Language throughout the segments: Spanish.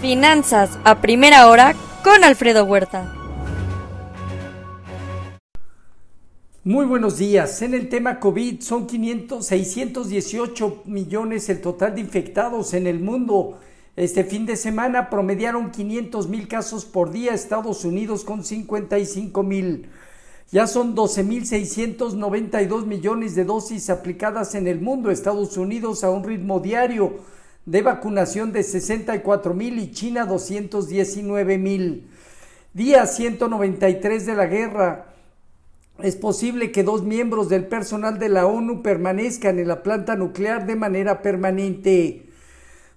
Finanzas a primera hora con Alfredo Huerta. Muy buenos días. En el tema COVID son 500, 618 millones el total de infectados en el mundo. Este fin de semana promediaron 500 mil casos por día, Estados Unidos con 55 mil. Ya son 12.692 millones de dosis aplicadas en el mundo, Estados Unidos a un ritmo diario de vacunación de 64 mil y China 219 mil. Día 193 de la guerra. Es posible que dos miembros del personal de la ONU permanezcan en la planta nuclear de manera permanente.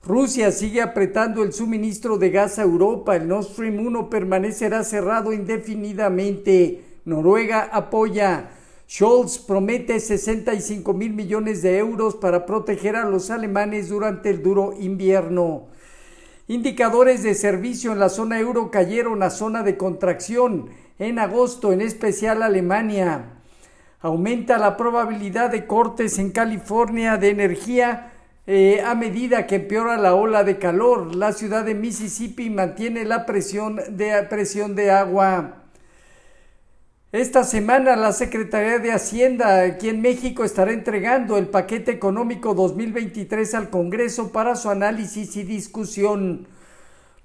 Rusia sigue apretando el suministro de gas a Europa. El Nord Stream 1 permanecerá cerrado indefinidamente. Noruega apoya. Scholz promete 65 mil millones de euros para proteger a los alemanes durante el duro invierno. Indicadores de servicio en la zona euro cayeron a zona de contracción en agosto, en especial Alemania. Aumenta la probabilidad de cortes en California de energía eh, a medida que empeora la ola de calor. La ciudad de Mississippi mantiene la presión de, presión de agua. Esta semana la Secretaría de Hacienda aquí en México estará entregando el paquete económico 2023 al Congreso para su análisis y discusión.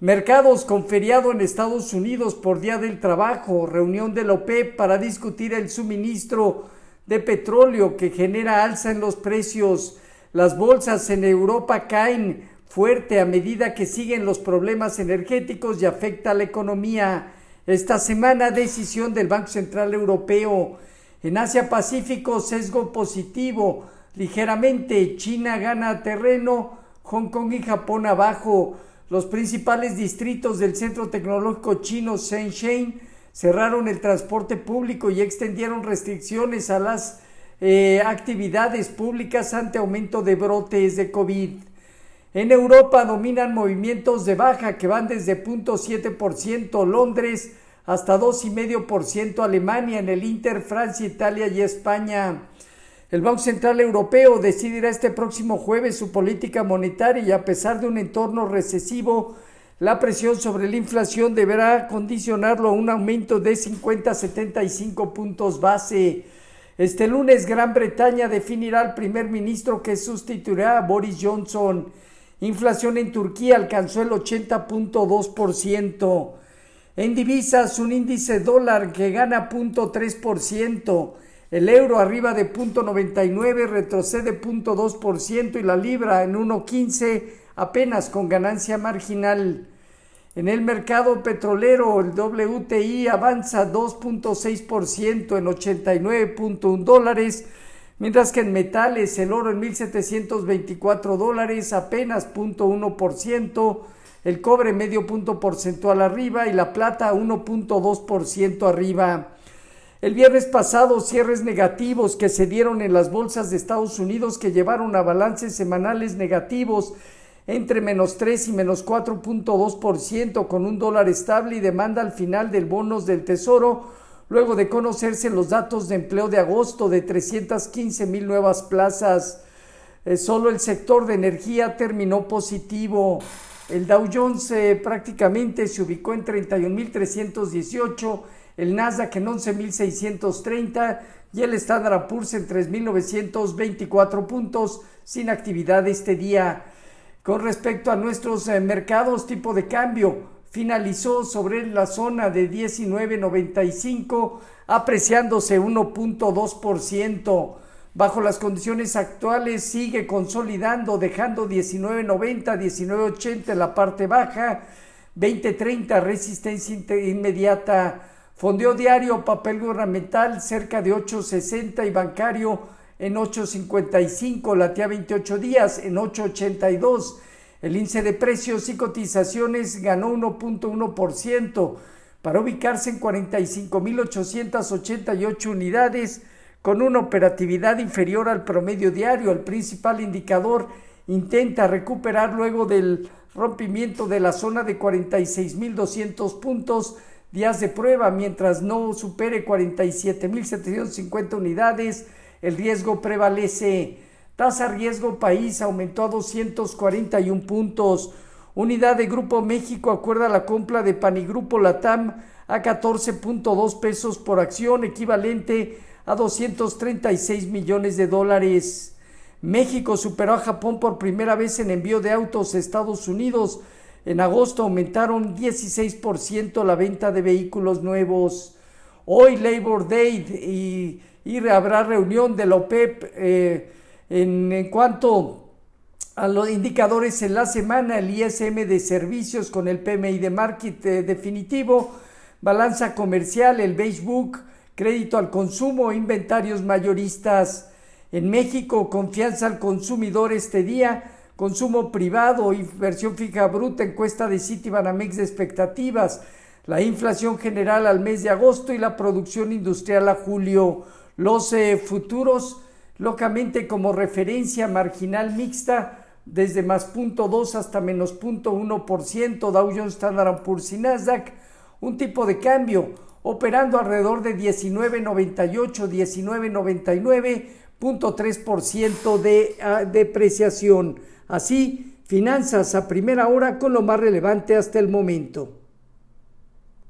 Mercados con feriado en Estados Unidos por Día del Trabajo, reunión de la OPEP para discutir el suministro de petróleo que genera alza en los precios. Las bolsas en Europa caen fuerte a medida que siguen los problemas energéticos y afecta a la economía. Esta semana decisión del Banco Central Europeo. En Asia Pacífico sesgo positivo. Ligeramente China gana terreno, Hong Kong y Japón abajo. Los principales distritos del centro tecnológico chino Shenzhen cerraron el transporte público y extendieron restricciones a las eh, actividades públicas ante aumento de brotes de COVID. En Europa dominan movimientos de baja que van desde 0.7% Londres hasta 2,5% Alemania en el Inter, Francia, Italia y España. El Banco Central Europeo decidirá este próximo jueves su política monetaria y a pesar de un entorno recesivo, la presión sobre la inflación deberá condicionarlo a un aumento de 50 a 75 puntos base. Este lunes Gran Bretaña definirá al primer ministro que sustituirá a Boris Johnson. Inflación en Turquía alcanzó el 80.2%. En divisas, un índice dólar que gana 0.3%. El euro arriba de 0.99 retrocede 0.2% y la libra en 1.15 apenas con ganancia marginal. En el mercado petrolero, el WTI avanza 2.6% en 89.1 dólares mientras que en metales el oro en 1.724 dólares apenas 0.1%, el cobre medio punto porcentual arriba y la plata 1.2% arriba. El viernes pasado cierres negativos que se dieron en las bolsas de Estados Unidos que llevaron a balances semanales negativos entre menos 3 y menos 4.2% con un dólar estable y demanda al final del bonos del Tesoro luego de conocerse los datos de empleo de agosto de 315 mil nuevas plazas. Eh, solo el sector de energía terminó positivo. El Dow Jones eh, prácticamente se ubicó en 31.318, el Nasdaq en 11.630 y el Standard Poor's en 3.924 puntos sin actividad este día. Con respecto a nuestros eh, mercados, tipo de cambio, finalizó sobre la zona de 19.95, apreciándose 1.2%. Bajo las condiciones actuales sigue consolidando, dejando 19.90, 19.80 en la parte baja, 20.30 resistencia inmediata. Fondeo diario, papel gubernamental cerca de 8.60 y bancario en 8.55, latía 28 días en 8.82. El índice de precios y cotizaciones ganó 1.1% para ubicarse en 45.888 unidades con una operatividad inferior al promedio diario. El principal indicador intenta recuperar luego del rompimiento de la zona de 46.200 puntos días de prueba, mientras no supere 47.750 unidades, el riesgo prevalece. Tasa riesgo país aumentó a 241 puntos. Unidad de Grupo México acuerda la compra de Panigrupo Latam a 14.2 pesos por acción, equivalente a 236 millones de dólares. México superó a Japón por primera vez en envío de autos a Estados Unidos. En agosto aumentaron 16% la venta de vehículos nuevos. Hoy Labor Day y, habrá reunión de la OPEP eh, en, cuanto a los indicadores en la semana, el ISM de servicios con el PMI de market eh, definitivo, balanza comercial, el Facebook, crédito al consumo, inventarios mayoristas. En México, confianza al consumidor este día, consumo privado, inversión fija bruta, encuesta de Citibanamex de expectativas, la inflación general al mes de agosto y la producción industrial a julio. Los eh, futuros, locamente como referencia marginal mixta, desde más 0.2 hasta menos 0.1%, Dow Jones Standard Poor's y Nasdaq, un tipo de cambio operando alrededor de 19.98, 19.99.3% de ah, depreciación. Así, finanzas a primera hora con lo más relevante hasta el momento.